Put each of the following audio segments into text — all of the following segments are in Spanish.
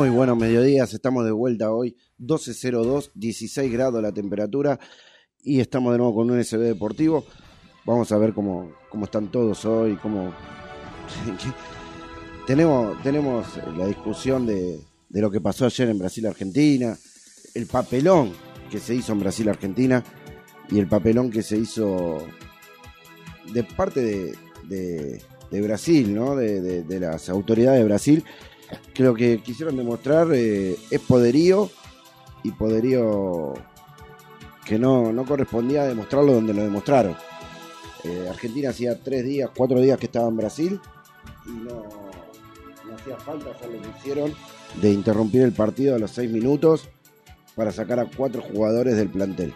Muy buenos mediodías, estamos de vuelta hoy, 12.02, 16 grados la temperatura y estamos de nuevo con un SB Deportivo. Vamos a ver cómo, cómo están todos hoy, cómo... tenemos, tenemos la discusión de, de lo que pasó ayer en Brasil-Argentina, el papelón que se hizo en Brasil-Argentina y el papelón que se hizo de parte de, de, Brasil, ¿no? De las autoridades de Brasil, lo que quisieron demostrar eh, es poderío y poderío que no, no correspondía demostrarlo donde lo demostraron. Eh, Argentina hacía tres días, cuatro días que estaba en Brasil y no, no hacía falta hacer lo que hicieron de interrumpir el partido a los seis minutos para sacar a cuatro jugadores del plantel.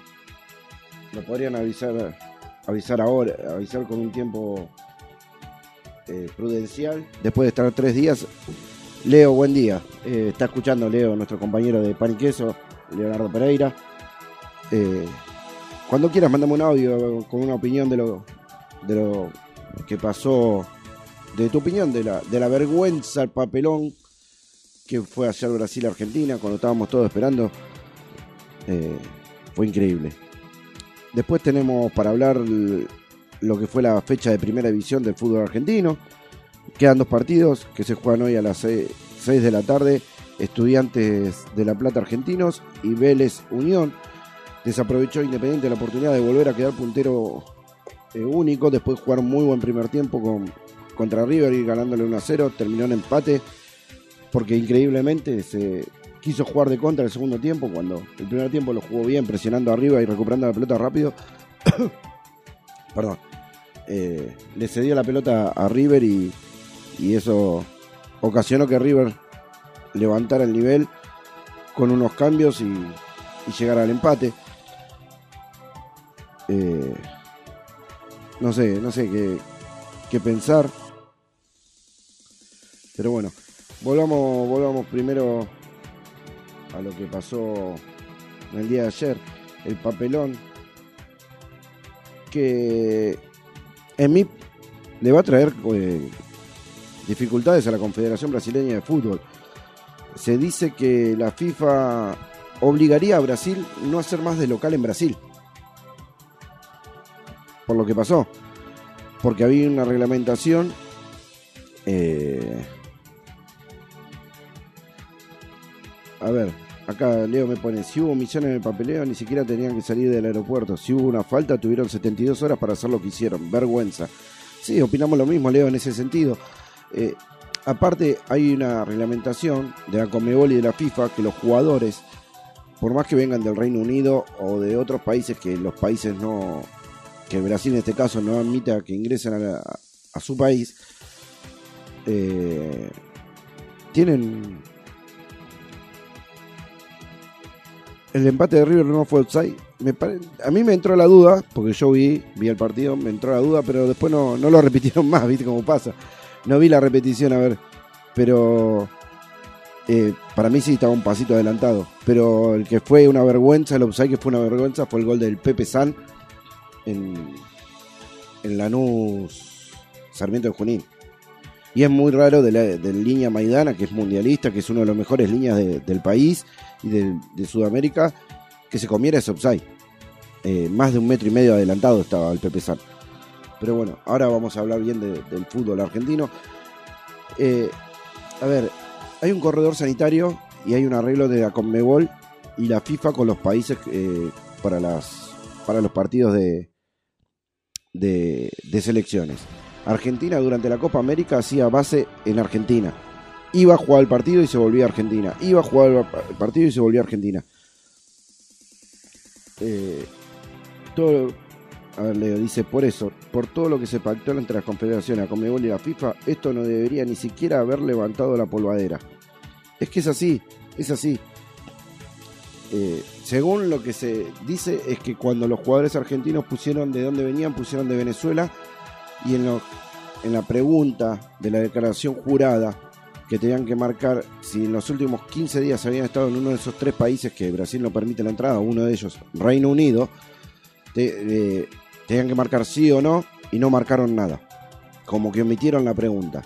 Lo podrían avisar, avisar ahora, avisar con un tiempo eh, prudencial. Después de estar tres días, Leo, buen día. Eh, está escuchando Leo, nuestro compañero de Pan y Queso, Leonardo Pereira. Eh, cuando quieras, mandame un audio con una opinión de lo, de lo que pasó, de tu opinión, de la, de la vergüenza, el papelón que fue ayer Brasil-Argentina, cuando estábamos todos esperando. Eh, fue increíble. Después tenemos para hablar lo que fue la fecha de primera división del fútbol argentino. Quedan dos partidos que se juegan hoy a las 6 de la tarde. Estudiantes de La Plata Argentinos y Vélez Unión. Desaprovechó Independiente la oportunidad de volver a quedar puntero eh, único. Después de jugar muy buen primer tiempo con, contra River y ganándole 1 a 0. Terminó en empate porque increíblemente se quiso jugar de contra el segundo tiempo cuando el primer tiempo lo jugó bien presionando arriba y recuperando la pelota rápido. Perdón. Eh, le cedió la pelota a River y, y eso ocasionó que River levantara el nivel con unos cambios y, y llegara al empate. Eh, no sé, no sé qué, qué pensar. Pero bueno, volvamos, volvamos primero a lo que pasó en el día de ayer, el papelón que en mí le va a traer eh, dificultades a la Confederación Brasileña de Fútbol. Se dice que la FIFA obligaría a Brasil no a ser más de local en Brasil. Por lo que pasó. Porque había una reglamentación eh, A ver, acá Leo me pone, si hubo misiones en el papeleo, ni siquiera tenían que salir del aeropuerto. Si hubo una falta, tuvieron 72 horas para hacer lo que hicieron. Vergüenza. Sí, opinamos lo mismo, Leo, en ese sentido. Eh, aparte, hay una reglamentación de la Conmebol y de la FIFA que los jugadores, por más que vengan del Reino Unido o de otros países que los países no, que Brasil en este caso no admita que ingresen a, la- a su país, eh, tienen el empate de River no fue outside. Me pare- A mí me entró la duda, porque yo vi, vi el partido, me entró la duda, pero después no, no lo repitieron más, ¿viste cómo pasa? No vi la repetición, a ver. Pero eh, para mí sí estaba un pasito adelantado. Pero el que fue una vergüenza, el offside que fue una vergüenza, fue el gol del Pepe San en, en Lanús Sarmiento de Junín. Y es muy raro de la de línea Maidana, que es mundialista, que es una de las mejores líneas de- del país y de, de Sudamérica, que se comiera ese offside. Eh, más de un metro y medio adelantado estaba el Pepe San. Pero bueno, ahora vamos a hablar bien de- del fútbol argentino. Eh, a ver, hay un corredor sanitario y hay un arreglo de la Conmebol y la FIFA con los países eh, para, las, para los partidos de, de, de selecciones. Argentina durante la Copa América hacía base en Argentina. Iba a jugar el partido y se volvía Argentina. Iba a jugar el partido y se volvía Argentina. Eh, todo, a ver, Leo dice, por eso, por todo lo que se pactó entre las confederaciones, la Conmebol y la FIFA, esto no debería ni siquiera haber levantado la polvadera. Es que es así, es así. Eh, según lo que se dice es que cuando los jugadores argentinos pusieron de dónde venían, pusieron de Venezuela y en, lo- en la pregunta de la declaración jurada que tenían que marcar si en los últimos 15 días habían estado en uno de esos tres países que Brasil no permite la entrada, uno de ellos Reino Unido, eh, tenían que marcar sí o no y no marcaron nada. Como que omitieron la pregunta.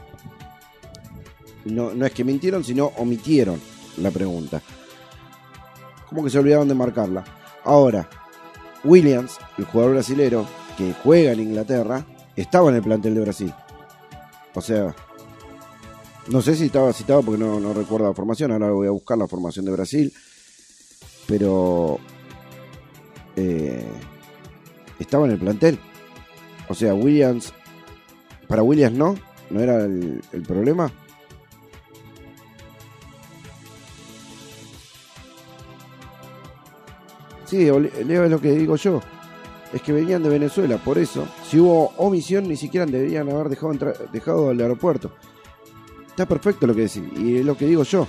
No, no es que mintieron, sino omitieron. la pregunta. ¿Cómo que se olvidaron de marcarla? Ahora, Williams, el jugador brasilero que juega en Inglaterra, estaba en el plantel de Brasil. O sea, no sé si estaba citado porque no, no recuerdo la formación, ahora voy a buscar la formación de Brasil. Pero eh, estaba en el plantel. O sea, Williams, para Williams no, no era el, problema. Sí, Leo es lo que digo yo. Es que venían de Venezuela, por eso, si hubo omisión, ni siquiera deberían haber dejado, dejado el aeropuerto. Está perfecto lo que decís, y es lo que digo yo.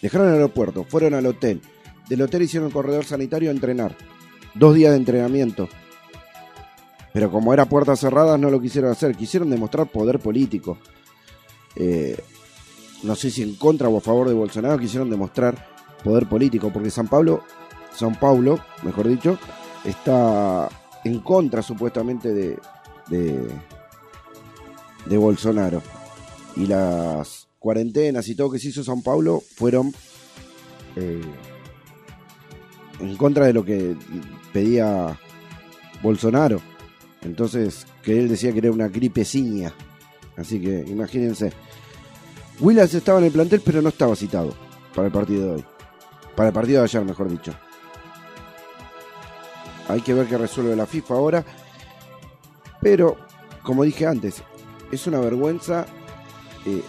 Dejaron el aeropuerto, fueron al hotel. Del hotel hicieron el corredor sanitario a entrenar. Dos días de entrenamiento. Pero como era puertas cerradas, no lo quisieron hacer. Quisieron demostrar poder político. Eh, no sé si en contra o a favor de Bolsonaro quisieron demostrar poder político, porque San Pablo San Paulo, mejor dicho, está en contra supuestamente de, de, Bolsonaro. Y las cuarentenas y todo que se hizo San Paulo fueron eh, en contra de lo que pedía Bolsonaro. Entonces, que él decía que era una gripeciña. Así que imagínense. Willas estaba en el plantel, pero no estaba citado para el partido de hoy. Para el partido de ayer, mejor dicho. Hay que ver qué resuelve la FIFA ahora. Pero, como dije antes, es una vergüenza. Eh,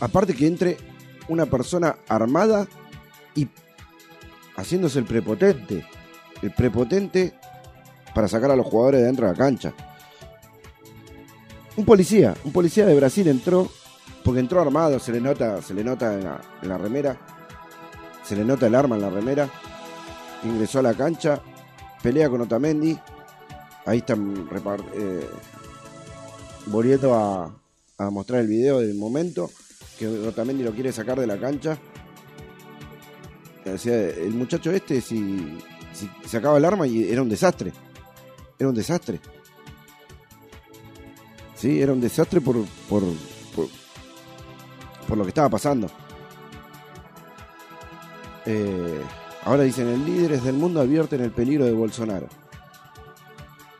aparte que entre una persona armada y haciéndose el prepotente. El prepotente para sacar a los jugadores de dentro de la cancha. Un policía, un policía de Brasil entró, porque entró armado, se le nota, se le nota en la, en la remera, se le nota el arma en la remera, ingresó a la cancha, pelea con Otamendi. Ahí están eh, volviendo a, a, mostrar el video del momento que Otamendi lo quiere sacar de la cancha. el muchacho este, si, si sacaba el arma, y era un desastre. Era un desastre. Sí, era un desastre por, por, por, por lo que estaba pasando. Eh, Ahora dicen, el líderes del mundo advierten el peligro de Bolsonaro.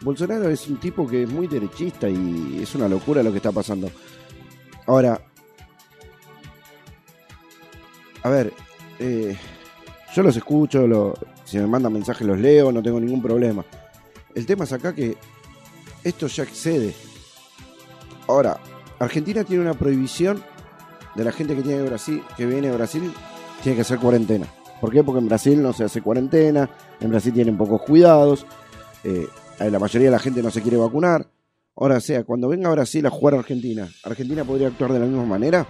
Bolsonaro es un tipo que es muy derechista y es una locura lo que está pasando. Ahora, a ver, eh, yo los escucho, si me mandan mensajes los leo, no tengo ningún problema. El tema es acá que esto ya excede. Ahora, Argentina tiene una prohibición de la gente que tiene Brasil, que viene a Brasil, tiene que hacer cuarentena. ¿Por qué? Porque en Brasil no se hace cuarentena, en Brasil tienen pocos cuidados, eh, la mayoría de la gente no se quiere vacunar. Ahora, sea, cuando venga Brasil a jugar a Argentina, ¿Argentina podría actuar de la misma manera?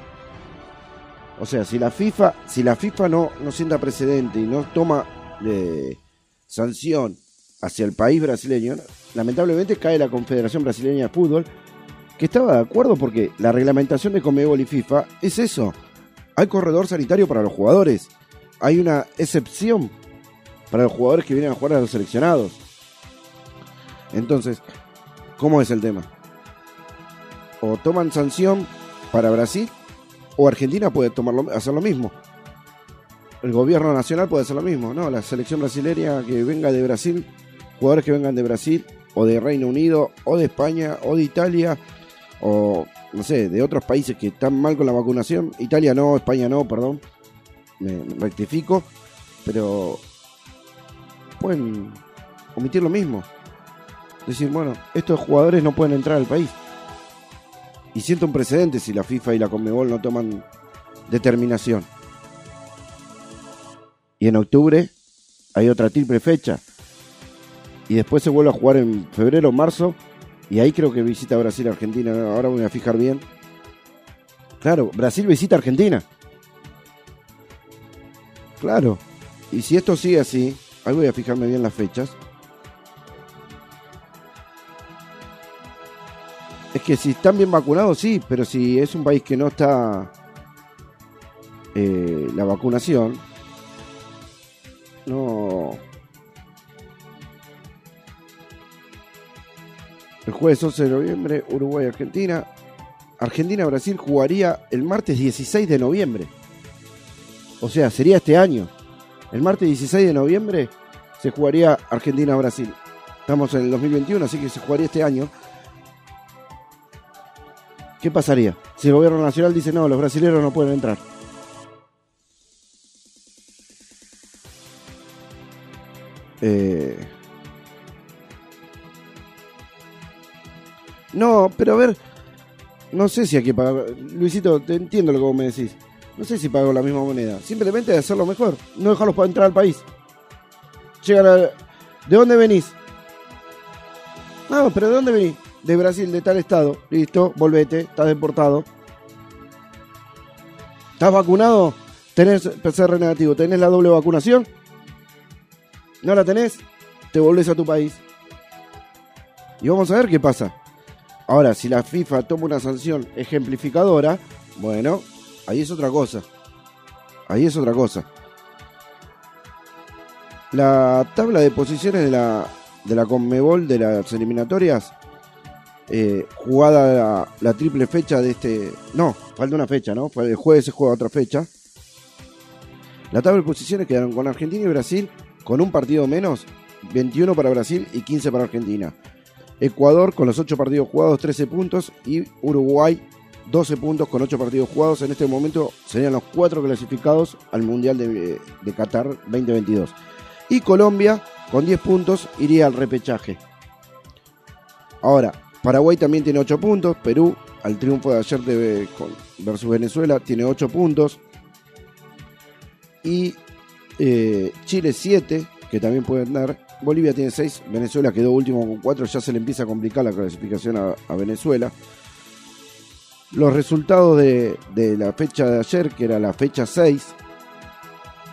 O sea, si la FIFA, si la FIFA no, no sienta precedente y no toma eh, sanción hacia el país brasileño, lamentablemente cae la Confederación Brasileña de Fútbol, que estaba de acuerdo porque la reglamentación de Comebol y FIFA es eso. Hay corredor sanitario para los jugadores hay una excepción para los jugadores que vienen a jugar a los seleccionados. Entonces, ¿cómo es el tema? O toman sanción para Brasil o Argentina puede tomarlo, hacer lo mismo. El gobierno nacional puede hacer lo mismo, ¿no? La selección brasileña que venga de Brasil, jugadores que vengan de Brasil o de Reino Unido o de España o de Italia o no sé, de otros países que están mal con la vacunación. Italia no, España no, perdón me, rectifico, pero pueden omitir lo mismo. Decir, bueno, estos jugadores no pueden entrar al país. Y siento un precedente si la FIFA y la Conmebol no toman determinación. Y en octubre hay otra triple fecha. Y después se vuelve a jugar en febrero marzo. Y ahí creo que visita Brasil Argentina. Ahora voy a fijar bien. Claro, Brasil visita Argentina. Claro. Y si esto sigue así, ahí voy a fijarme bien las fechas. Es que si están bien vacunados, sí, pero si es un país que no está eh, la vacunación, no. El jueves 11 de noviembre, Uruguay-Argentina. Argentina-Brasil jugaría el martes 16 de noviembre. O sea, sería este año. El martes 16 de noviembre se jugaría Argentina-Brasil. Estamos en el 2021, así que se jugaría este año. ¿Qué pasaría? Si el gobierno nacional dice no, los brasileños no pueden entrar. Eh... No, pero a ver, no sé si hay que pagar. Luisito, te entiendo lo que vos me decís. No sé si pago la misma moneda. Simplemente hacerlo mejor. No dejarlos para entrar al país. Llegan a... ¿De dónde venís? No, pero ¿de dónde venís? De Brasil, de tal estado. Listo, volvete, estás deportado. ¿Estás vacunado? ¿Tenés PCR negativo? ¿Tenés la doble vacunación? ¿No la tenés? Te volvés a tu país. Y vamos a ver qué pasa. Ahora, si la FIFA toma una sanción ejemplificadora, bueno, ahí es otra cosa. Ahí es otra cosa. La tabla de posiciones de la, de la Conmebol de las eliminatorias, eh, jugada la, la, triple fecha de este. No, falta una fecha, ¿no? El jueves se juega otra fecha. La tabla de posiciones quedaron con Argentina y Brasil con un partido menos, 21 para Brasil y 15 para Argentina. Ecuador con los 8 partidos jugados 13 puntos y Uruguay 12 puntos con 8 partidos jugados. En este momento serían los 4 clasificados al Mundial de, de Qatar 2022. Y Colombia con 10 puntos iría al repechaje. Ahora, Paraguay también tiene 8 puntos. Perú, al triunfo de ayer de, con, versus Venezuela, tiene 8 puntos. Y eh, Chile 7, que también pueden dar. Bolivia tiene 6, Venezuela quedó último con 4, ya se le empieza a complicar la clasificación a, Venezuela. Los resultados de, la fecha de ayer, que era la fecha 6,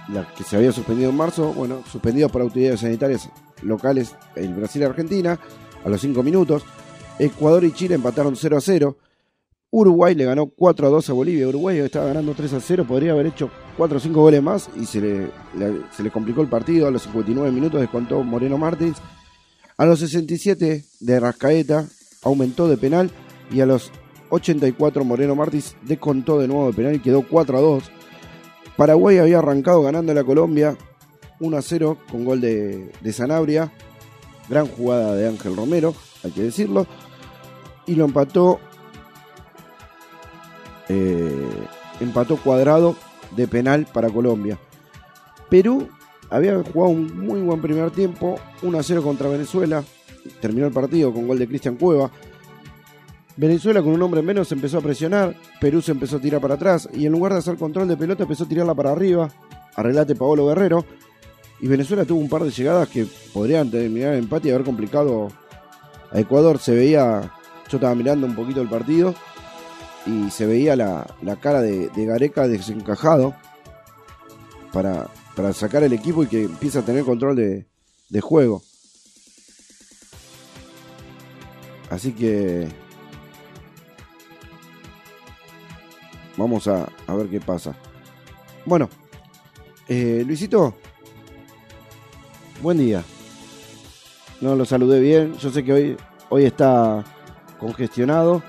la que se había suspendido en marzo, bueno, suspendido por autoridades sanitarias locales en Brasil y Argentina, a los 5 minutos. Ecuador y Chile empataron 0 a 0. Uruguay le ganó 4 a 2 a Bolivia. Uruguay estaba ganando 3 a 0, podría haber hecho 4 o 5 goles más y se le, le, se le complicó el partido. A los 59 minutos descontó Moreno Martins. A los 67 de Rascaeta aumentó de penal y a los 84 Moreno Martins descontó de nuevo de penal y quedó 4 a 2. Paraguay había arrancado ganando a la Colombia 1 a 0 con gol de, de Sanabria. Gran jugada de Ángel Romero, hay que decirlo. Y lo empató eh, empató cuadrado de penal para Colombia. Perú había jugado un muy buen primer tiempo, 1 a 0 contra Venezuela. Terminó el partido con gol de Cristian Cueva. Venezuela con un hombre menos empezó a presionar, Perú se empezó a tirar para atrás y en lugar de hacer control de pelota empezó a tirarla para arriba, arreglate Paolo Guerrero. Y Venezuela tuvo un par de llegadas que podrían terminar en empate y haber complicado a Ecuador. Se veía, yo estaba mirando un poquito el partido y se veía la, la cara de, Gareca desencajado para, para, sacar el equipo y que empiece a tener control de, de juego. Así que vamos a, a ver qué pasa. Bueno, eh, Luisito, buen día. No lo saludé bien. Yo sé que hoy, hoy está congestionado.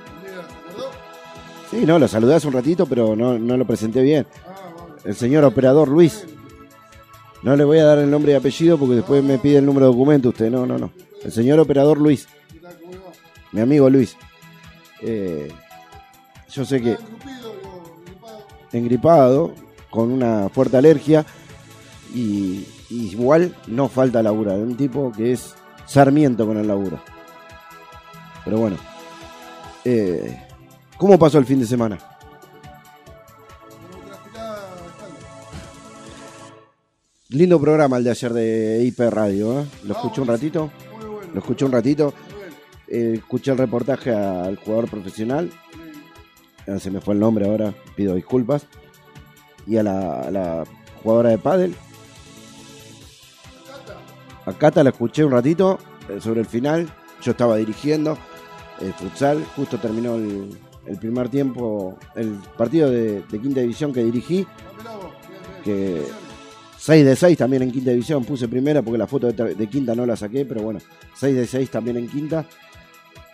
Sí, no, lo saludé hace un ratito, pero no, no lo presenté bien. El señor operador Luis. No le voy a dar el nombre y apellido porque después me pide el número de documento usted. No, no, no. El señor operador Luis. Mi amigo Luis. Eh, yo sé que... Engripado, con una fuerte alergia. Y, igual no falta labura. Un tipo que es sarmiento con el laburo. Pero bueno. Eh, ¿Cómo pasó el fin de semana? Lindo programa el de ayer de IP Radio, ¿eh? ¿Lo escuché un ratito? Lo escuché un ratito. Eh, escuché el reportaje al jugador profesional. Eh, se me fue el nombre ahora, pido disculpas. Y a la, jugadora de pádel. A Cata la escuché un ratito eh, sobre el final. Yo estaba dirigiendo el futsal, justo terminó el, el primer tiempo, el partido de, de, quinta división que dirigí, que 6 de 6 también en quinta división, puse primera porque la foto de, de quinta no la saqué, pero bueno, 6 de 6 también en quinta.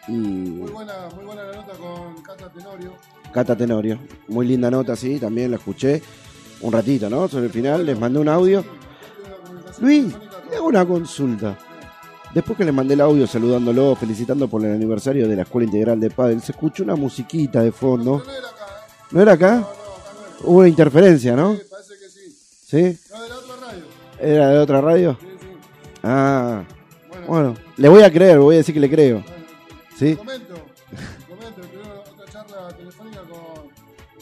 Y muy, buena, muy buena la nota con Cata Tenorio. Cata Tenorio, muy linda nota, sí, también la escuché. un ratito, ¿no? Sobre el final, les mandé un audio. Luis, le hago una consulta. Después que le mandé el audio saludándolo, felicitando por el aniversario de la Escuela Integral de Padel, se escuchó una musiquita de fondo. ¿No era acá? Hubo una interferencia, ¿no? Sí, parece que sí. ¿Sí? No, de la otra radio. ¿Era de otra radio? Sí, sí. Ah, Bueno, bueno, le voy a creer, voy a decir que le creo. bueno. ¿Sí? Comento, comento, tuvieron otra charla telefónica con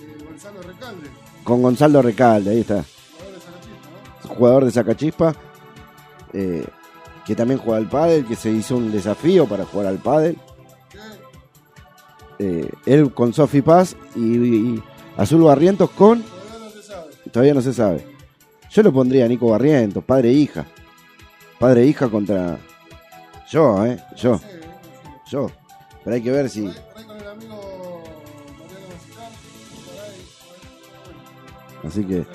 eh, Gonzalo Recalde, Con Gonzalo Recalde, ahí está. jugador de Sanachista, ¿no? Jugador de Sacachispa. eh, que también juega al pádel, que se hizo un desafío para jugar al pádel. Eh, él con Sofi Paz y, Azul Barrientos con... todavía no se sabe. Yo lo pondría Nico Barrientos, padre e hija. Padre e hija contra... Yo, ¿eh? Yo, yo. Pero hay que ver si... Así que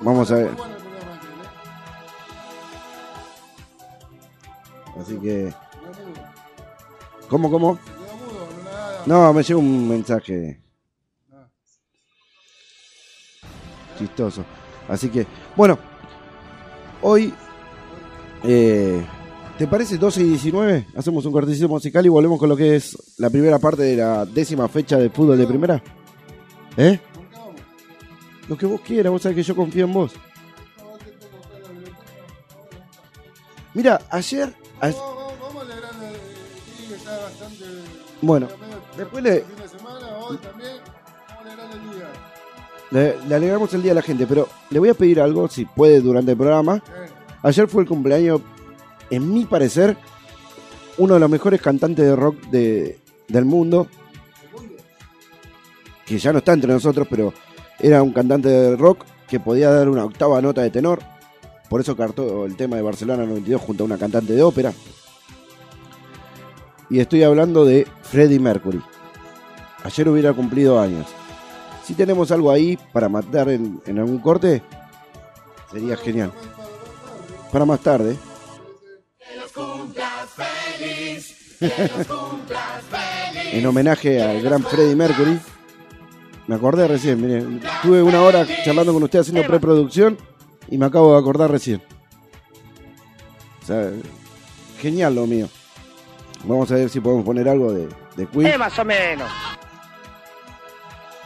vamos a ver. Así que... ¿Cómo, cómo? No me llegó un mensaje chistoso. Así que, bueno, hoy, eh, ¿te parece 12 y 19? Hacemos un cortecito musical y volvemos con lo que es la primera parte de la décima fecha de fútbol de primera. ¿Eh? Lo que vos quieras, vos sabés que yo confío en vos. Mira, ayer, a- Vamos, vamos, vamos a alegrar el sí, que está bastante. Bueno, después le- el fin de semana, hoy también. Vamos a alegrar el día. le, le alegramos el día a la gente, pero le voy a pedir algo, si puede, durante el programa. Ayer fue el cumpleaños, en mi parecer, uno de los mejores cantantes de rock de- del mundo. que ya no está entre nosotros, pero era un cantante de rock que podía dar una octava nota de tenor. Por eso cartó el tema de Barcelona 92 junto a una cantante de ópera. Y estoy hablando de Freddie Mercury. Ayer hubiera cumplido años. Si tenemos algo ahí para matar en, algún corte, sería genial. Para más tarde. en homenaje al gran Freddie Mercury. Me acordé recién, miren, tuve una hora charlando con usted haciendo preproducción y me acabo de acordar recién. O sea, genial lo mío. Vamos a ver si podemos poner algo de, de Queen. Eh, más o menos.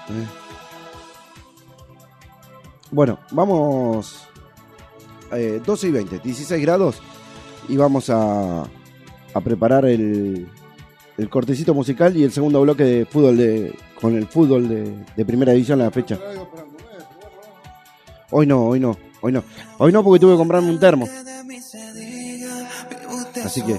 Eh. Bueno, vamos eh, 12 y 20, 16 grados y vamos a, a preparar el, el cortecito musical y el segundo bloque de fútbol de con el fútbol de, de primera división a la fecha. Hoy no, hoy no, hoy no. Hoy no porque tuve que comprarme un termo. Así que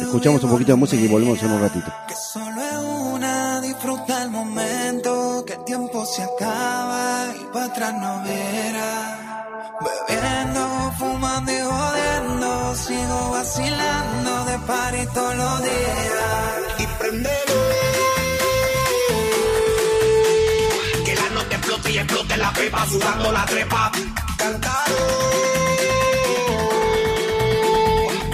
escuchamos un poquito de música y volvemos en un ratito. Que solo es una, disfruta el momento, que el tiempo se acaba y para atrás no verá. Bebiendo, fumando y jodiendo, sigo vacilando de party todos los días. Y prendelo. Que la nota explote y explote la pepa, sudando la trepa.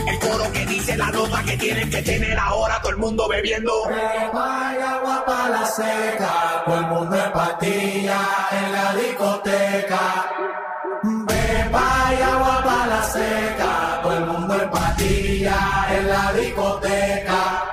El coro que dice la nota que tienen que tener ahora todo el mundo bebiendo. Hay agua para la seca, todo el mundo en pastilla en la discoteca. Y agua para la seca, todo el mundo en pastilla en la discoteca.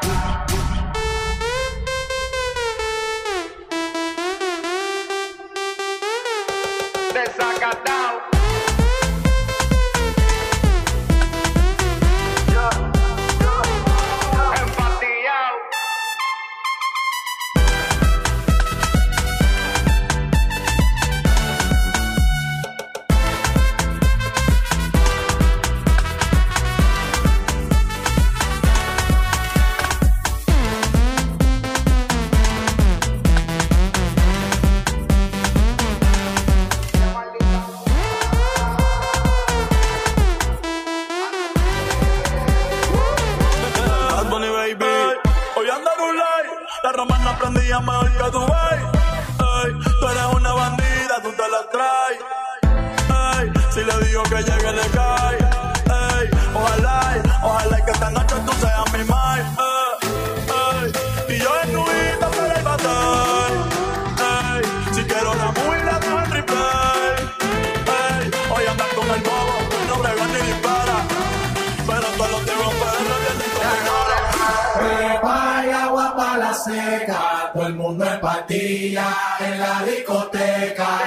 Patilla en la discoteca.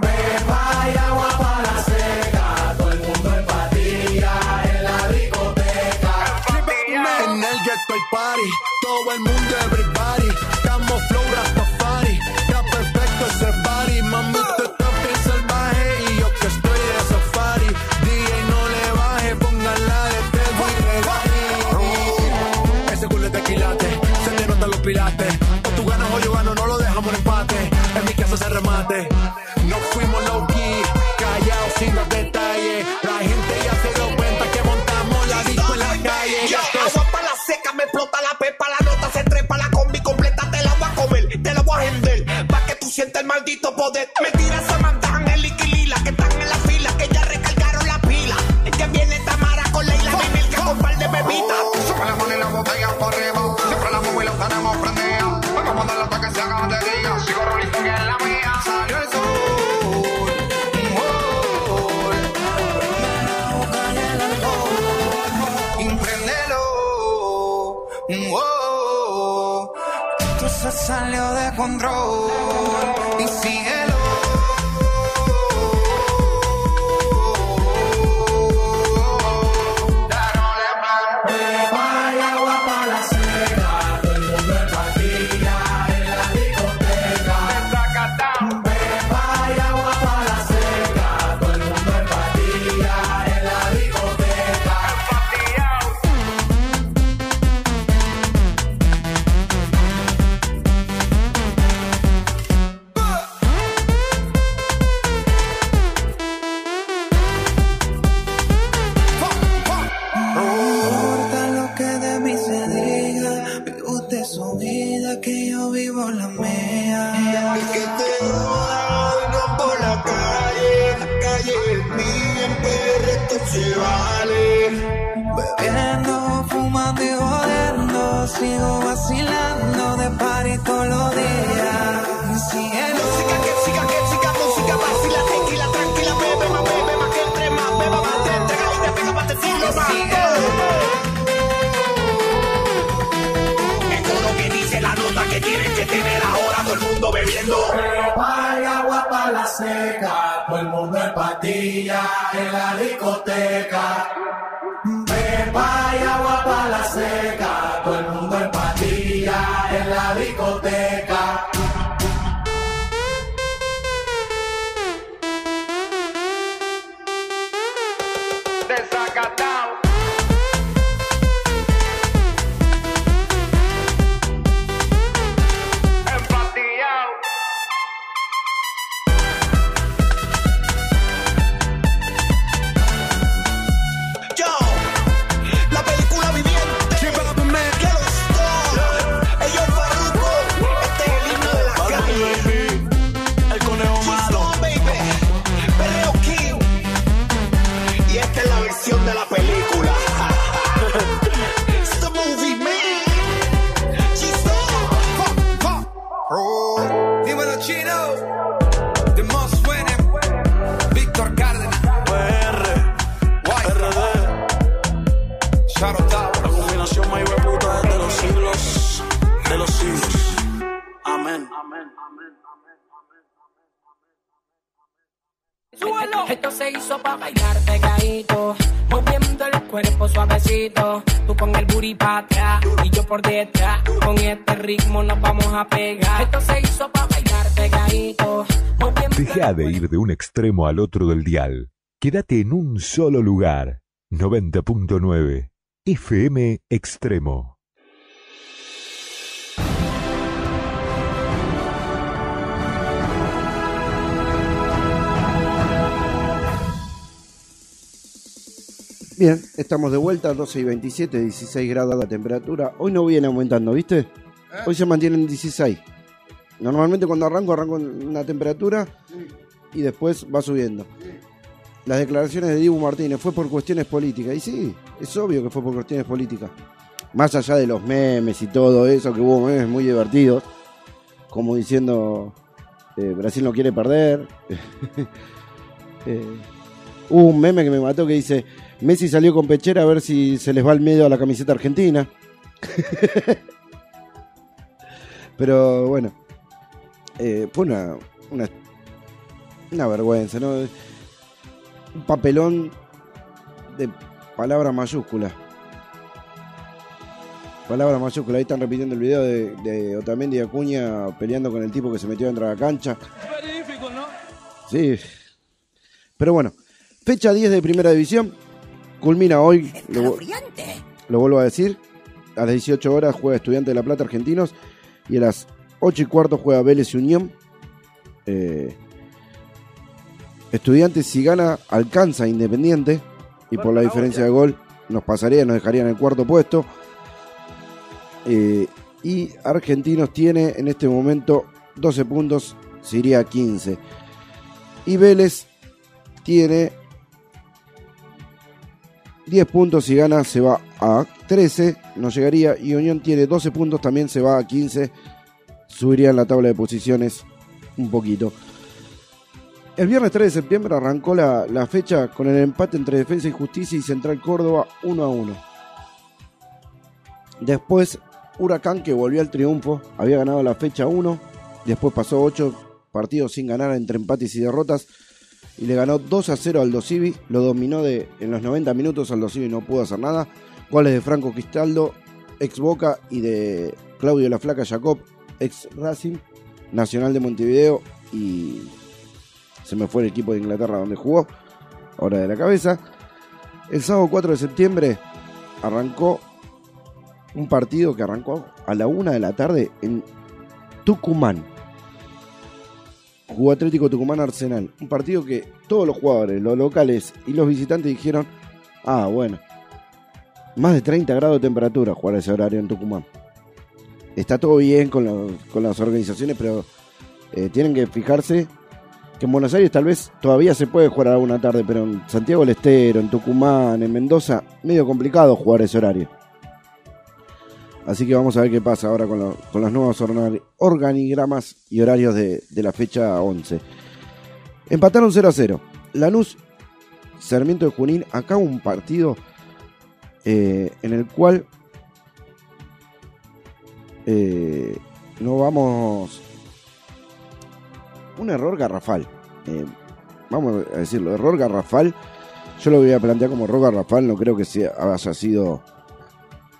Beba y agua de los siglos. Amén. Amén. Suelo. Esto se hizo para bailar pegadito, moviendo el cuerpo suavecito. Tú con el booty para atrás y yo por detrás. Con este ritmo nos vamos a pegar. Esto se hizo para bailar pegadito. Deja de ir de un extremo al otro del dial. Quédate en un solo lugar. 90.9 FM Extremo. Bien, estamos de vuelta, 12 y 27, 16 grados la temperatura. Hoy no viene aumentando, ¿viste? ¿Eh? Hoy se mantienen 16. Normalmente cuando arranco, arranco una temperatura y después va subiendo. Las declaraciones de Dibu Martínez fue por cuestiones políticas. Y sí, es obvio que fue por cuestiones políticas. Más allá de los memes y todo eso, que hubo memes muy divertidos, como diciendo eh, Brasil no quiere perder. Eh, hubo un meme que me mató que dice, Messi salió con pechera a ver si se les va el miedo a la camiseta argentina. Pero bueno, eh, fue una, una, una, vergüenza, ¿no? Un papelón de palabra mayúscula. Palabra mayúscula, ahí están repitiendo el video de, Otamendi Acuña peleando con el tipo que se metió dentro de la cancha. Es magnífico, ¿no? Sí. Pero bueno, fecha 10 de Primera División. Culmina hoy, lo, lo vuelvo a decir. A las 18 horas juega Estudiante de La Plata Argentinos. Y a las 8 y cuarto juega Vélez y Unión. Eh, Estudiantes, si gana, alcanza Independiente. Y por la diferencia de gol, nos pasaría, nos dejaría en el cuarto puesto. Eh, y Argentinos tiene en este momento 12 puntos, se iría a 15. Y Vélez tiene 10 puntos, si gana se va a 13, no llegaría. Y Unión tiene 12 puntos, también se va a 15, subiría en la tabla de posiciones un poquito. El viernes 3 de septiembre arrancó la, la fecha con el empate entre Defensa y Justicia y Central Córdoba 1 a 1. Después Huracán que volvió al triunfo, había ganado la fecha 1, después pasó 8 partidos sin ganar entre empates y derrotas y le ganó 2 a 0 al Dosivi, lo dominó de, en los 90 minutos, al Dosivi no pudo hacer nada, goles de Franco Cristaldo, ex Boca y de Claudio La Flaca Jacob, ex Racing, Nacional de Montevideo y se me fue el equipo de Inglaterra donde jugó, ahora de la cabeza. El sábado 4 de septiembre arrancó un partido que arrancó a la una de la tarde en Tucumán. Jugó Atlético Tucumán Arsenal. Un partido que todos los jugadores, los locales y los visitantes dijeron, ah, bueno, más de 30 grados de temperatura jugar ese horario en Tucumán. Está todo bien con, las organizaciones, pero eh, tienen que fijarse que en Buenos Aires tal vez todavía se puede jugar a una tarde, pero en Santiago del Estero, en Tucumán, en Mendoza, medio complicado jugar ese horario. Así que vamos a ver qué pasa ahora con, lo- con los nuevos organigramas y horarios de, de la fecha 11. Empataron 0 a 0. Lanús, Sarmiento de Junín, acá un partido eh, en el cual eh, no vamos... Un error garrafal. Eh, vamos a decirlo, error garrafal. Yo lo voy a plantear como error garrafal, no creo que sea, haya sido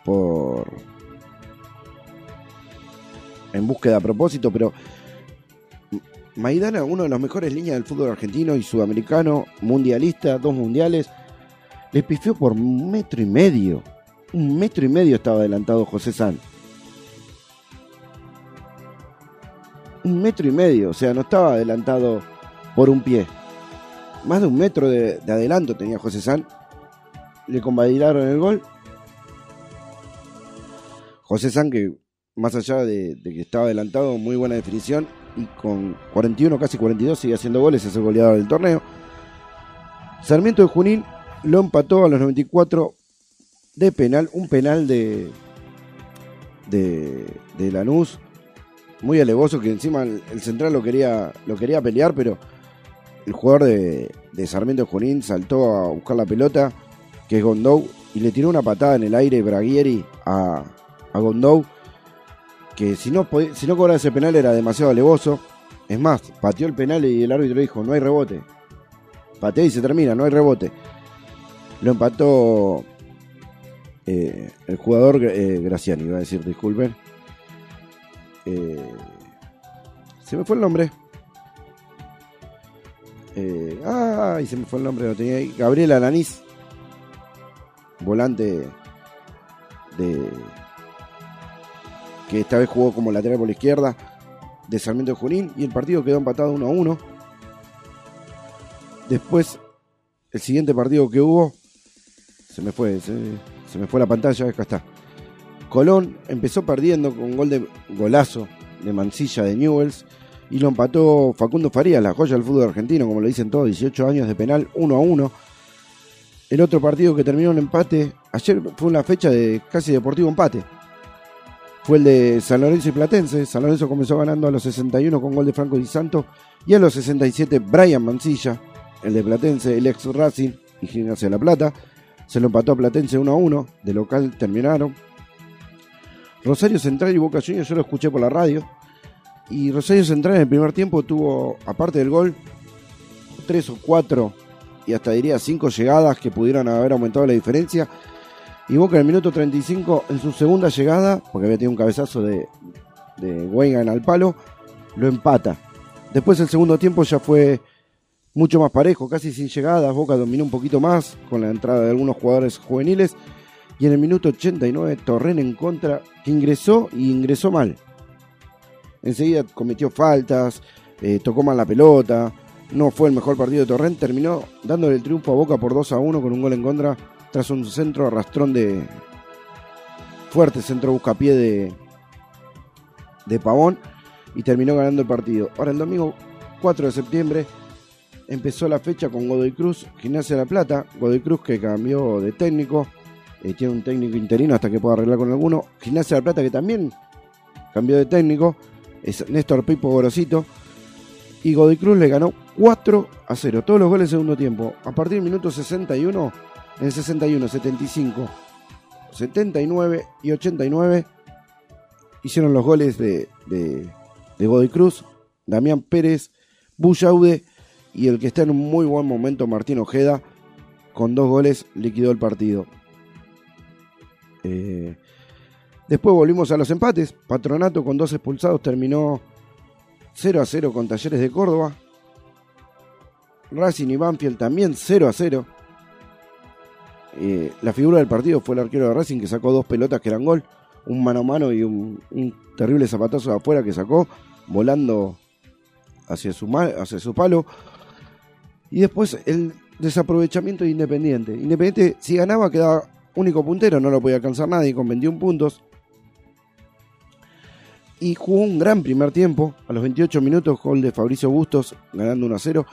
por en búsqueda a propósito, pero Maidana, uno de los mejores líneas del fútbol argentino y sudamericano, mundialista, dos mundiales, le pifió por un metro y medio. Un metro y medio estaba adelantado José San. Un metro y medio, o sea, no estaba adelantado por un pie. Más de un metro de, de adelanto tenía José San. Le convalidaron el gol. José San, que más allá de, que estaba adelantado, muy buena definición. Y con 41, casi 42, sigue haciendo goles, es el goleador del torneo. Sarmiento de Junín lo empató a los 94 de penal, un penal de, de, de Lanús, muy alevoso, que encima el, el central lo quería, lo quería pelear, pero el jugador de, de Sarmiento de Junín saltó a buscar la pelota, que es Gondou, y le tiró una patada en el aire Braguieri a, a Gondou, que si no, si no cobraba ese penal era demasiado alevoso. Es más, pateó el penal y el árbitro dijo, no hay rebote. Patea y se termina, no hay rebote. Lo empató eh, el jugador eh, iba a decir, disculpen. Eh, se me fue el nombre. Eh, ay, se me fue el nombre, lo tenía ahí. Gabriel Alanís, volante de que esta vez jugó como lateral por la izquierda de Sarmiento de Junín y el partido quedó empatado 1 a 1. Después, el siguiente partido que hubo, se me fue, se, me fue la pantalla, acá está. Colón empezó perdiendo con gol de golazo de Mansilla de Newells y lo empató Facundo Farías, la joya del fútbol argentino, como lo dicen todos, 18 años de penal, 1 a 1. El otro partido que terminó en empate, ayer fue una fecha de casi deportivo empate. Fue el de San Lorenzo y Platense. San Lorenzo comenzó ganando a los 61 con gol de Franco Di Santo y a los 67 Brian Mancilla, el de Platense, el ex Racing y Gimnasia de la Plata. Se lo empató a Platense 1 a 1, de local terminaron. Rosario Central y Boca Juniors yo lo escuché por la radio. Y Rosario Central en el primer tiempo tuvo, aparte del gol, tres o cuatro y hasta diría cinco llegadas que pudieron haber aumentado la diferencia. Y Boca en el minuto 35, en su segunda llegada, porque había tenido un cabezazo de, de Weigan al palo, lo empata. Después el segundo tiempo ya fue mucho más parejo, casi sin llegadas. Boca dominó un poquito más con la entrada de algunos jugadores juveniles. Y en el minuto 89, Torren en contra, que ingresó y ingresó mal. Enseguida cometió faltas, eh, tocó mal la pelota. No fue el mejor partido de Torren. Terminó dándole el triunfo a Boca por 2 a 1 con un gol en contra tras un centro arrastrón de. Fuerte centro buscapié de. de Pavón. Y terminó ganando el partido. Ahora el domingo 4 de septiembre empezó la fecha con Godoy Cruz, Gimnasia de la Plata. Godoy Cruz que cambió de técnico. eh, tiene un técnico interino hasta que pueda arreglar con alguno. Gimnasia de la Plata que también cambió de técnico. Es Néstor Pipo Gorosito. Y Godoy Cruz le ganó 4 a 0. Todos los goles en segundo tiempo. A partir del minuto 61, en el 61, 75, 79 y 89 hicieron los goles de, de, de Godoy Cruz. Damián Pérez, Bullaude y el que está en un muy buen momento, Martín Ojeda, con dos goles liquidó el partido. Eh, después volvimos a los empates. Patronato con dos expulsados terminó 0 a 0 con Talleres de Córdoba. Racing y Banfield también 0 a 0. Eh, la figura del partido fue el arquero de Racing que sacó dos pelotas que eran gol. Un mano a mano y un, terrible zapatazo de afuera que sacó volando hacia su, hacia su palo. Y después el desaprovechamiento de Independiente. Independiente, si ganaba, quedaba único puntero, no lo podía alcanzar nadie con 21 puntos. Y jugó un gran primer tiempo. A los 28 minutos, gol de Fabricio Bustos, ganando 1 a 0.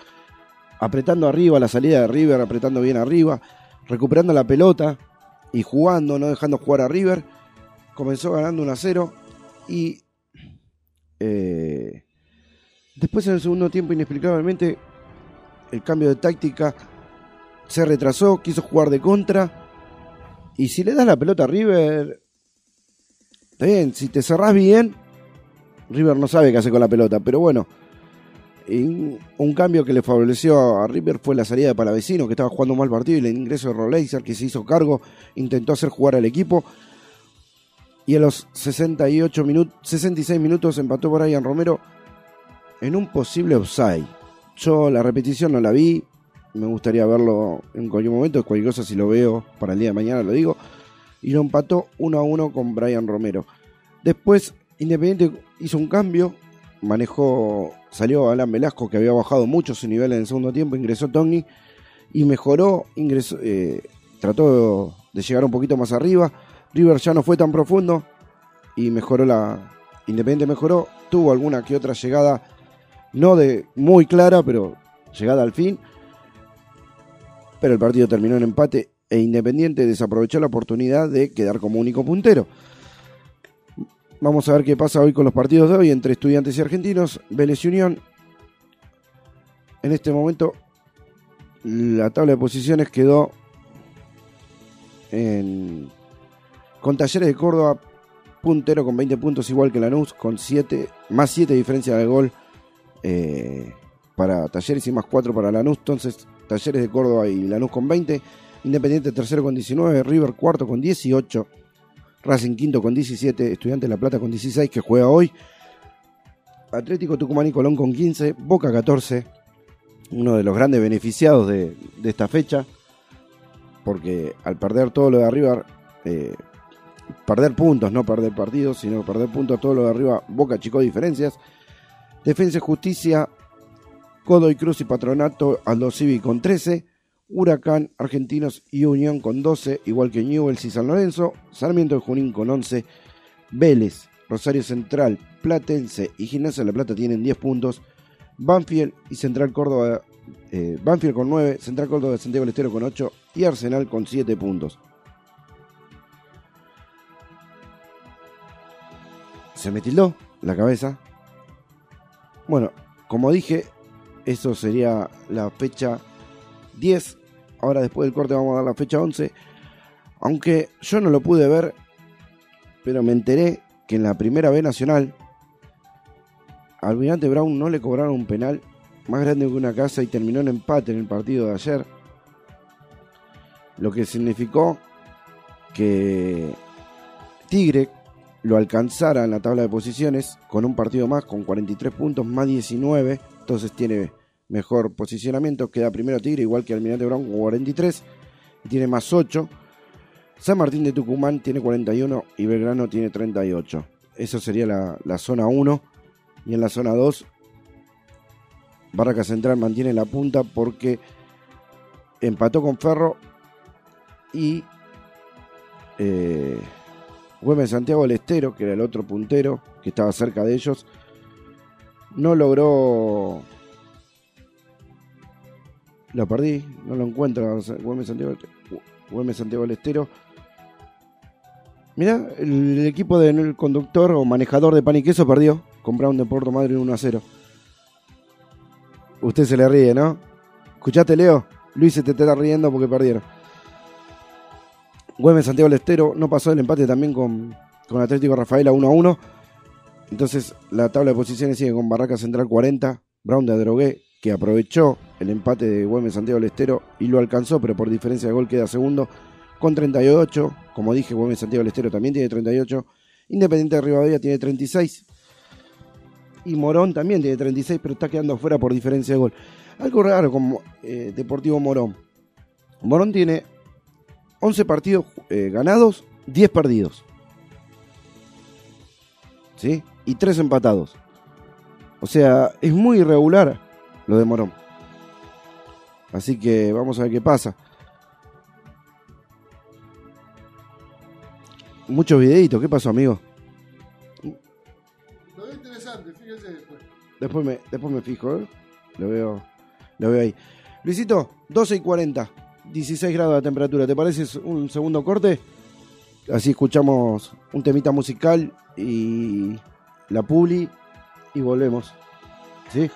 Apretando arriba la salida de River, apretando bien arriba. Recuperando la pelota y jugando, no dejando jugar a River. Comenzó ganando 1 a 0. Y eh, después en el segundo tiempo, inexplicablemente, el cambio de táctica se retrasó, quiso jugar de contra. Y si le das la pelota a River, está bien, si te cerrás bien, River no sabe qué hacer con la pelota, pero bueno. Un cambio que le favoreció a River fue la salida de Palavecino, que estaba jugando un mal partido, y el ingreso de Roleiser, que se hizo cargo, intentó hacer jugar al equipo. Y a los 68 minutos, 66 minutos empató Brian Romero en un posible offside. Yo la repetición no la vi, me gustaría verlo en cualquier momento, cualquier cosa si lo veo para el día de mañana lo digo. Y lo empató 1 a 1 con Brian Romero. Después Independiente hizo un cambio, manejó, salió Alan Velasco que había bajado mucho su nivel en el segundo tiempo, ingresó Tony y mejoró, ingresó, eh, trató de llegar un poquito más arriba. River ya no fue tan profundo y mejoró la. Independiente mejoró, tuvo alguna que otra llegada, no de muy clara, pero llegada al fin. Pero el partido terminó en empate e Independiente desaprovechó la oportunidad de quedar como único puntero. Vamos a ver qué pasa hoy con los partidos de hoy entre estudiantes y argentinos. Vélez y Unión. En este momento la tabla de posiciones quedó en, con Talleres de Córdoba puntero con 20 puntos igual que Lanús con 7 más 7 diferencia de gol eh, para Talleres y más 4 para Lanús. Entonces Talleres de Córdoba y Lanús con 20. Independiente tercero con 19. River cuarto con 18. Racing quinto con 17, Estudiantes de La Plata con 16 que juega hoy. Atlético Tucumán y Colón con 15, Boca 14, uno de los grandes beneficiados de, esta fecha, porque al perder todo lo de arriba, eh, perder puntos, no perder partidos, sino perder puntos, todo lo de arriba, Boca achicó diferencias. Defensa y Justicia, Godoy Cruz y Patronato, Aldo Civi con 13. Huracán, Argentinos y Unión con 12, igual que Newell's y San Lorenzo, Sarmiento de Junín con 11, Vélez, Rosario Central, Platense y Gimnasia de la Plata tienen 10 puntos, Banfield y Central Córdoba, eh, Banfield con 9, Central Córdoba de Santiago del Estero con 8 y Arsenal con 7 puntos. Se me tildó la cabeza. Bueno, como dije, eso sería la fecha 10. Ahora después del corte vamos a dar la fecha 11. Aunque yo no lo pude ver, pero me enteré que en la primera B nacional, Almirante Brown no le cobraron un penal más grande que una casa y terminó en empate en el partido de ayer. Lo que significó que Tigre lo alcanzara en la tabla de posiciones con un partido más, con 43 puntos más 19. Entonces tiene mejor posicionamiento. Queda primero Tigre, igual que Almirante Brown con 43. Y tiene más 8. San Martín de Tucumán tiene 41 y Belgrano tiene 38. Eso sería la, la zona 1. Y en la zona 2, Barraca Central mantiene la punta porque empató con Ferro y eh, Santiago del Estero, que era el otro puntero que estaba cerca de ellos, no logró. Lo perdí, no lo encuentro. Güemes Santiago, Güemes Santiago del Estero. Mirá, el, equipo del conductor o manejador de pan y queso perdió con Brown de Puerto Madryn 1 a 0. Usted se le ríe, ¿no? ¿Escuchaste, Leo? Luis se te está riendo porque perdieron. Güemes Santiago del Estero no pasó el empate también con, con Atlético Rafaela 1 a 1. Entonces la tabla de posiciones sigue con Barraca Central 40, Brown de Adrogué, que aprovechó el empate de Güemes Santiago del Estero y lo alcanzó, pero por diferencia de gol queda segundo con 38. Como dije, Güemes Santiago del Estero también tiene 38. Independiente de Rivadavia tiene 36. Y Morón también tiene 36, pero está quedando fuera por diferencia de gol. Algo raro como eh, Deportivo Morón. Morón tiene 11 partidos eh, ganados, 10 perdidos. ¿Sí? Y 3 empatados. O sea, es muy irregular lo de Morón. Así que vamos a ver qué pasa. Muchos videitos, ¿qué pasó, amigo? Lo veo interesante, fíjese después. Después me, después me fijo, ¿eh? Lo veo, lo veo ahí. Luisito, 12 y 40, 16 grados de temperatura. ¿Te parece un segundo corte? Así escuchamos un temita musical y la publi y volvemos. ¿Sí?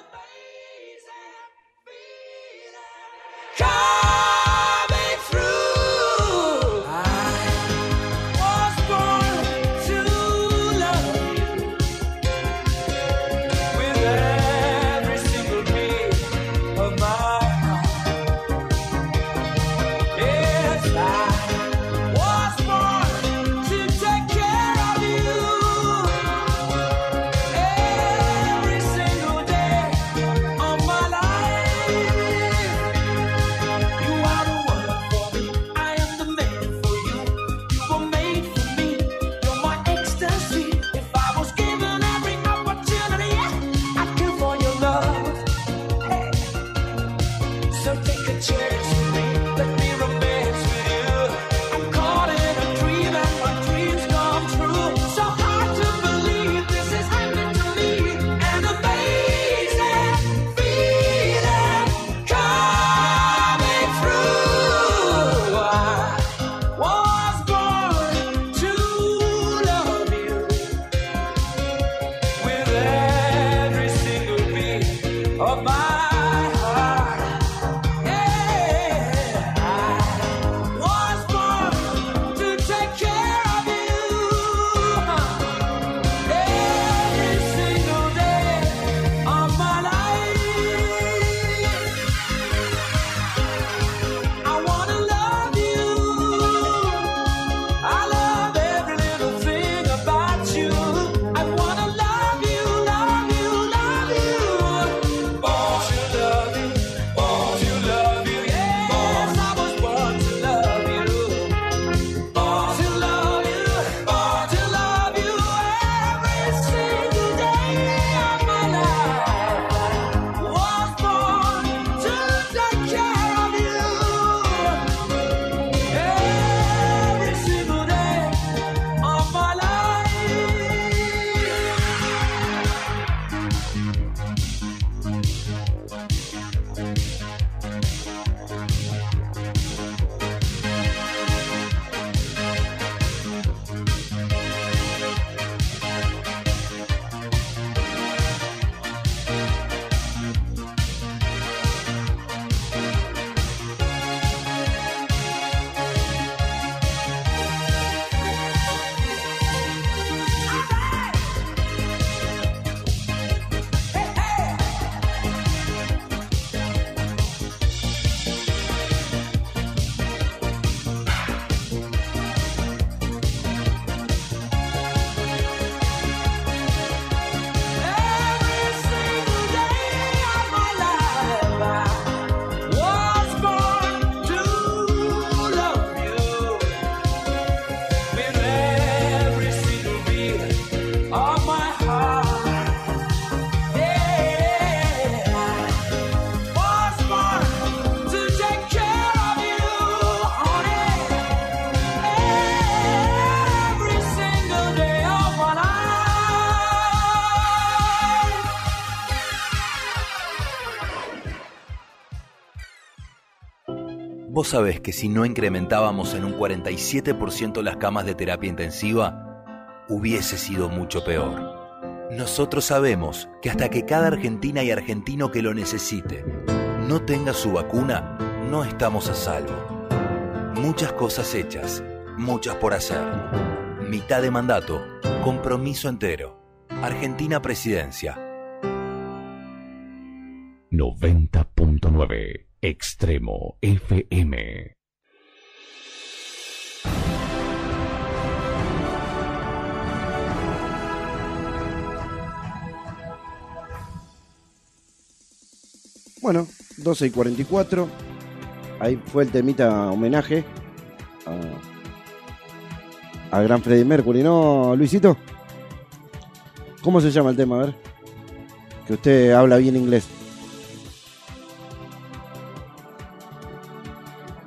Vos sabés que si no incrementábamos en un 47% las camas de terapia intensiva, hubiese sido mucho peor. Nosotros sabemos que hasta que cada argentina y argentino que lo necesite no tenga su vacuna, no estamos a salvo. Muchas cosas hechas, muchas por hacer. Mitad de mandato, compromiso entero. Argentina Presidencia. 90.9 Extremo FM. Bueno, 12 y 44. Ahí fue el temita homenaje a, a Gran Freddie Mercury, ¿no, Luisito? ¿Cómo se llama el tema? A ver. Que usted habla bien inglés.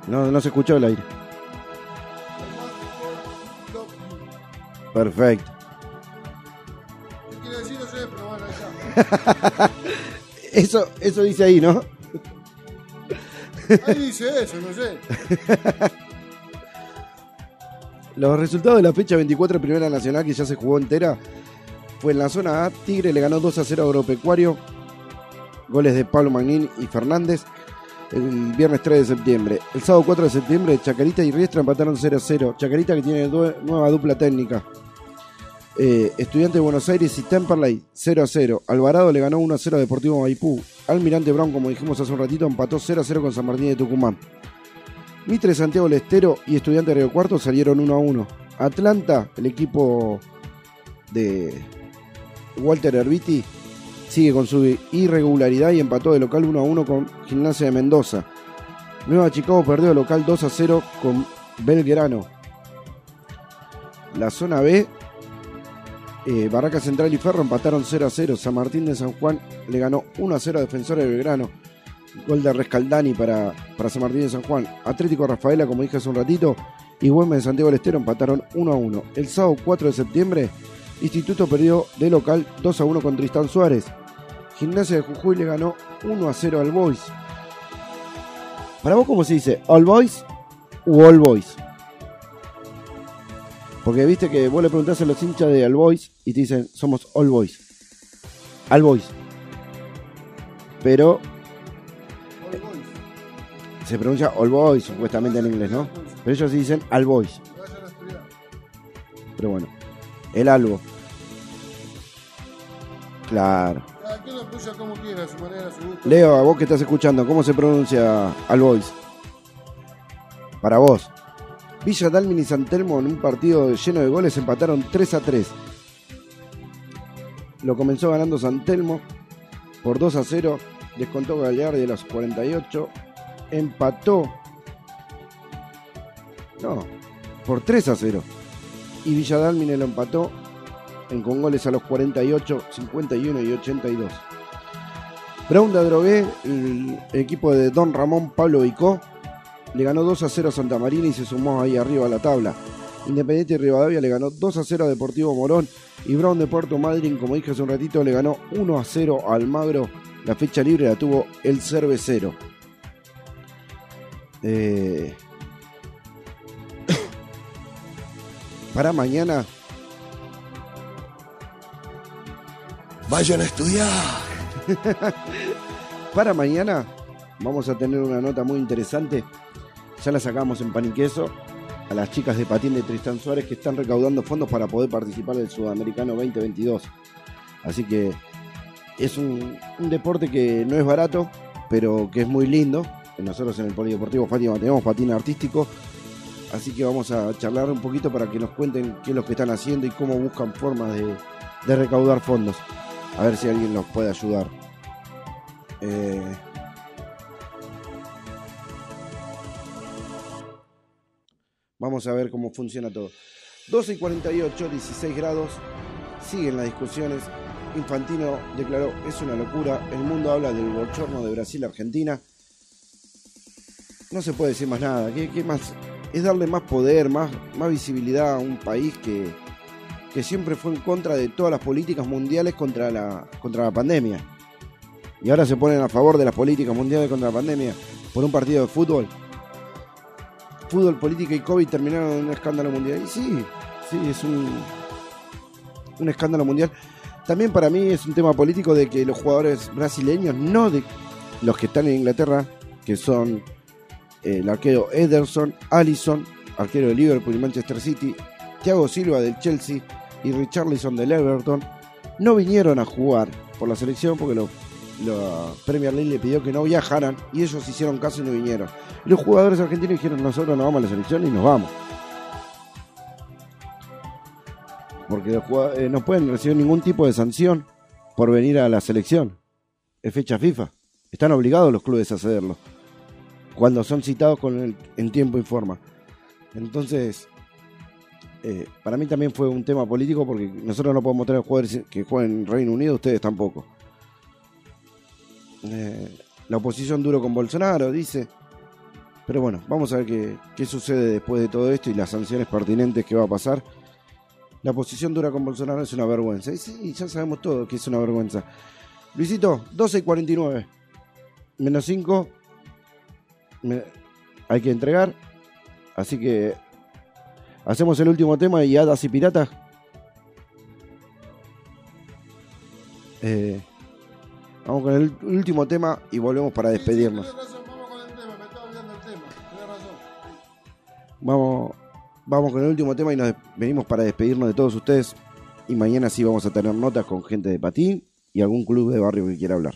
No, no se escuchó el aire. Perfecto. ¿Qué quiere decir? No sé, pero bueno, ahí está. Eso, eso dice ahí, ¿no? Ahí dice eso, no sé. Los resultados de la fecha 24 de Primera Nacional, que ya se jugó entera, fue en la zona A. Tigre le ganó 2 a 0 a Agropecuario. Goles de Pablo Magnín y Fernández. El viernes 3 de septiembre. El sábado 4 de septiembre, Chacarita y Riestra empataron 0 a 0. Chacarita que tiene due- nueva dupla técnica. Eh, Estudiante de Buenos Aires y Temperley 0 a 0. Alvarado le ganó 1 a 0 a Deportivo Maipú. Almirante Brown, como dijimos hace un ratito, empató 0 a 0 con San Martín de Tucumán. Mitre Santiago del Estero y Estudiante de Río Cuarto salieron 1 a 1. Atlanta, el equipo de Walter Herbiti, sigue con su irregularidad y empató de local 1 a 1 con Gimnasia de Mendoza. Nueva Chicago perdió de local 2 a 0 con Belgrano. La zona B, eh, Barraca Central y Ferro empataron 0 a 0. San Martín de San Juan le ganó 1 a 0 a Defensor de Belgrano. Gol de Rescaldani para, para San Martín de San Juan. Atlético Rafaela, como dije hace un ratito, y Güemes de Santiago del Estero empataron 1 a 1. El sábado 4 de septiembre, Instituto perdió de local 2 a 1 con Tristán Suárez. Gimnasia de Jujuy le ganó 1 a 0 al Boys. ¿Para vos cómo se dice? ¿All Boys u All Boys? Porque viste que vos le preguntás a los hinchas de All Boys y te dicen somos All Boys. All Boys. Pero All boys. se pronuncia All Boys supuestamente en inglés, ¿no? Pero ellos sí dicen All Boys. Pero bueno, el algo. Claro. Como quiera, a su manera, a su gusto. Leo, a vos que estás escuchando, ¿cómo se pronuncia All Boys? Para vos. Villa Dalmin y San Telmo en un partido lleno de goles empataron 3 a 3. Lo comenzó ganando San Telmo por 2 a 0. Descontó Galeardi a los 48. Empató. No, por 3 a 0. Y Villa Dalmine lo empató en, con goles a los 48, 51 y 82. Brown de Adrogué, el equipo de Don Ramón Pablo Vicó, le ganó 2 a 0 a Santa Marina y se sumó ahí arriba a la tabla. Independiente de Rivadavia le ganó 2 a 0 a Deportivo Morón y Brown de Puerto Madryn, como dije hace un ratito, le ganó 1 a 0 a Almagro. La fecha libre la tuvo el cervecero. Eh, Para mañana Vayan a estudiar. Para mañana vamos a tener una nota muy interesante. Ya la sacamos en pan y queso a las chicas de patín de Tristán Suárez que están recaudando fondos para poder participar del Sudamericano 2022. Así que es un, deporte que no es barato, pero que es muy lindo. Nosotros en el Polideportivo Fátima tenemos patín artístico. Así que vamos a charlar un poquito para que nos cuenten qué es lo que están haciendo y cómo buscan formas de recaudar fondos. A ver si alguien nos puede ayudar. Eh, Vamos a ver cómo funciona todo. 12 y 48, 16 grados. Siguen las discusiones. Infantino declaró, es una locura. El mundo habla del bochorno de Brasil-Argentina. No se puede decir más nada. ¿Qué, más? Es darle más poder, más visibilidad a un país que, que siempre fue en contra de todas las políticas mundiales contra la, contra la pandemia. Y ahora se ponen a favor de las políticas mundiales contra la pandemia por un partido de fútbol. fútbol, política y COVID terminaron en un escándalo mundial. Y sí, sí, es un, un escándalo mundial. También para mí es un tema político de que los jugadores brasileños, no de los que están en Inglaterra, que son eh, el arquero Ederson, Allison, arquero de Liverpool y Manchester City, Thiago Silva del Chelsea y Richarlison del Everton, no vinieron a jugar por la selección porque lo- la Premier League le pidió que no viajaran y ellos hicieron caso y no vinieron. Los jugadores argentinos dijeron, nosotros nos vamos a la selección y nos vamos. Porque los eh, no pueden recibir ningún tipo de sanción por venir a la selección. Es fecha FIFA. Están obligados los clubes a hacerlo. Cuando son citados con el- en tiempo y forma. Entonces, eh, para mí también fue un tema político porque nosotros no podemos tener jugadores que jueguen en Reino Unido, ustedes tampoco. Eh, la oposición duro con Bolsonaro, dice. Pero bueno, vamos a ver qué, qué sucede después de todo esto y las sanciones pertinentes que va a pasar. La oposición dura con Bolsonaro es una vergüenza. Y sí, ya sabemos todo que es una vergüenza. Luisito, 12 y 49. Menos 5. Me- hay que entregar. Así que hacemos el último tema y hadas y piratas. Eh, vamos con el último tema y volvemos para despedirnos. Vamos. Vamos, con el último tema y nos venimos para despedirnos de todos ustedes. Y mañana sí vamos a tener notas con gente de patín y algún club de barrio que quiera hablar.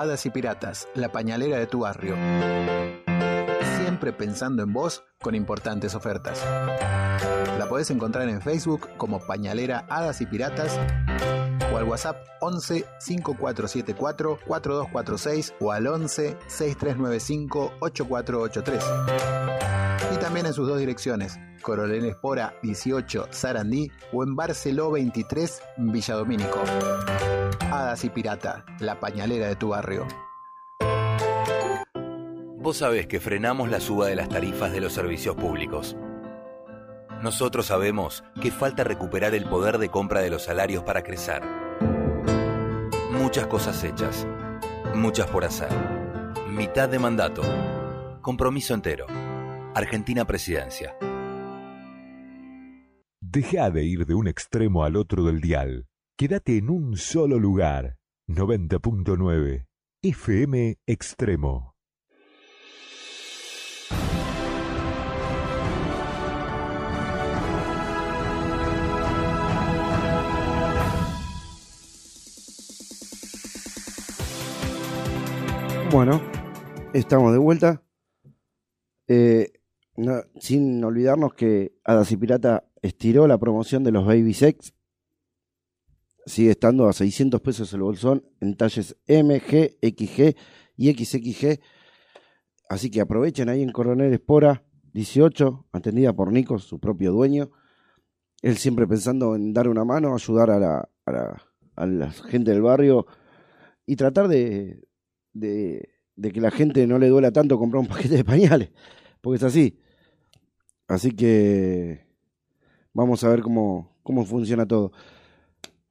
Hadas y Piratas, la pañalera de tu barrio. Siempre pensando en vos con importantes ofertas. La podés encontrar en Facebook como Pañalera Hadas y Piratas o al WhatsApp 11 5474 4246 o al 11 6395 8483. Y también en sus dos direcciones, Coronel Espora 18 Sarandí o en Barceló 23 Villa Domínico. Hadas y Pirata, la pañalera de tu barrio. Vos sabés que frenamos la suba de las tarifas de los servicios públicos. Nosotros sabemos que falta recuperar el poder de compra de los salarios para crecer. Muchas cosas hechas, muchas por hacer. Mitad de mandato. Compromiso entero. Argentina Presidencia. Deja de ir de un extremo al otro del dial. Quédate en un solo lugar. 90.9 FM Extremo. Bueno, estamos de vuelta. Eh, no- sin olvidarnos que Hadas y Pirata estiró la promoción de los Baby Sex. Sigue estando a 600 pesos el bolsón en talles M, G, XG y XXG. Así que aprovechen ahí en Coronel Espora 18, atendida por Nico, su propio dueño. Él siempre pensando en dar una mano, ayudar a la, a la, a la gente del barrio y tratar de, de, de que la gente no le duela tanto comprar un paquete de pañales, porque es así. Así que vamos a ver cómo, cómo funciona todo.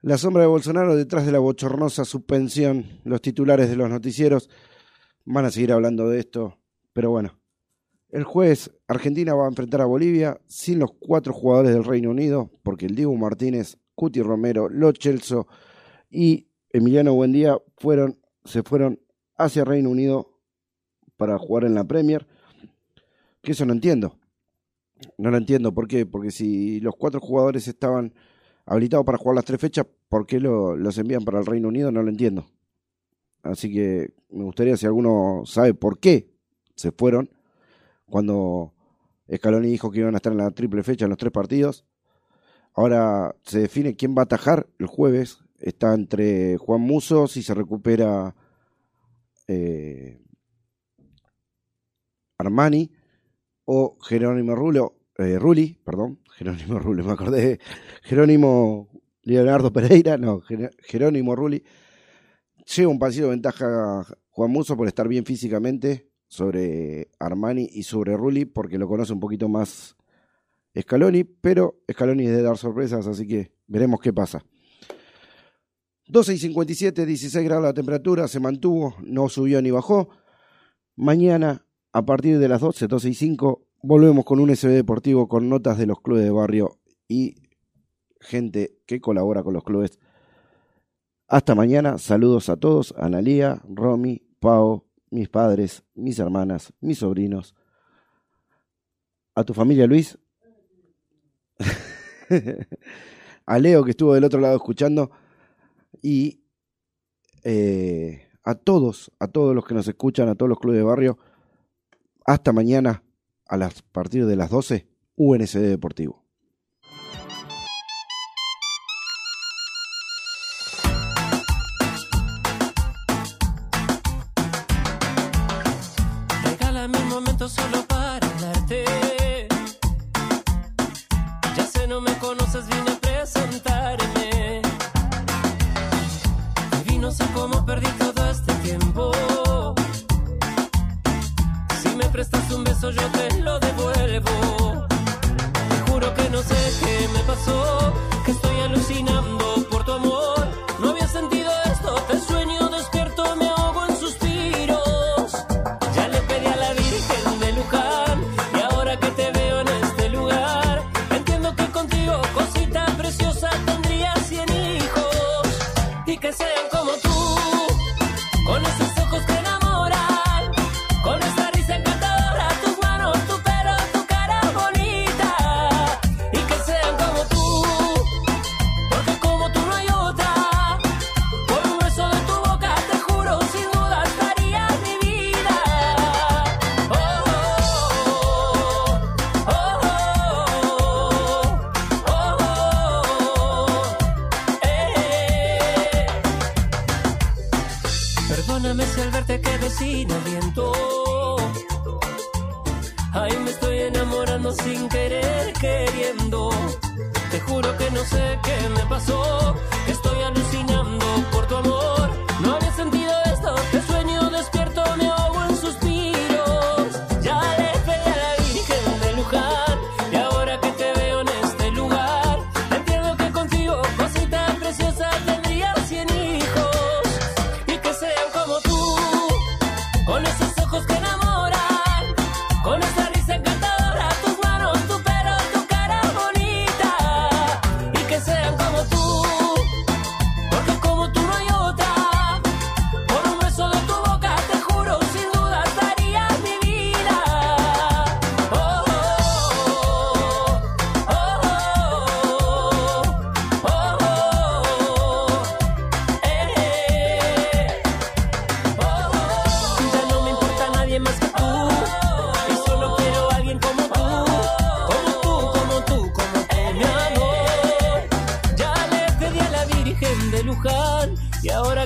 La sombra de Bolsonaro detrás de la bochornosa suspensión, los titulares de los noticieros van a seguir hablando de esto, pero bueno. El jueves Argentina va a enfrentar a Bolivia sin los cuatro jugadores del Reino Unido, porque el Dibu Martínez, Cuti Romero, Lo Celso y Emiliano Buendía fueron, se fueron hacia Reino Unido para jugar en la Premier. Que eso no entiendo. No lo entiendo. ¿Por qué? Porque si los cuatro jugadores estaban habilitados para jugar las tres fechas, ¿por qué lo- los envían para el Reino Unido? No lo entiendo. Así que me gustaría si alguno sabe por qué se fueron cuando Scaloni dijo que iban a estar en la triple fecha en los tres partidos. Ahora se define quién va a atajar el jueves. Está entre Juan Muso, si se recupera eh, Armani, o Jerónimo Rulo, eh, Rulli, perdón, Jerónimo Rulli, me acordé, Jerónimo Leonardo Pereira, no, Jer- Jerónimo Rulli. Lleva un pasito de ventaja Juan Muso por estar bien físicamente sobre Armani y sobre Rulli, porque lo conoce un poquito más Scaloni, pero Scaloni es de dar sorpresas, así que veremos qué pasa. 12 y 57, 16 grados la temperatura, se mantuvo, no subió ni bajó. Mañana, a partir de las 12, 12 y 5, volvemos con un SB Deportivo con notas de los clubes de barrio y gente que colabora con los clubes. Hasta mañana, saludos a todos, Analía, Romy, Pau, mis padres, mis hermanas, mis sobrinos, a tu familia Luis, a Leo que estuvo del otro lado escuchando y eh, a todos, a todos los que nos escuchan, a todos los clubes de barrio. Hasta mañana a las partir de las 12, UNSD Deportivo.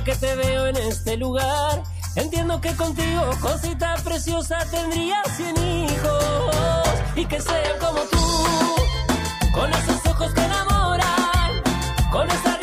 Que te veo en este lugar, entiendo que contigo, cosita preciosa, tendría cien hijos. Y que sean como tú. Con esos ojos que enamoran. Con esa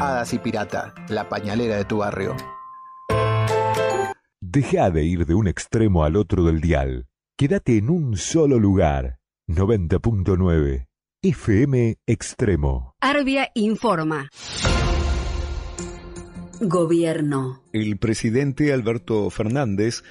Hadas y Pirata, la pañalera de tu barrio. Deja de ir de un extremo al otro del dial. Quédate en un solo lugar. 90.9 FM Extremo. Arbia informa. Gobierno. El presidente Alberto Fernández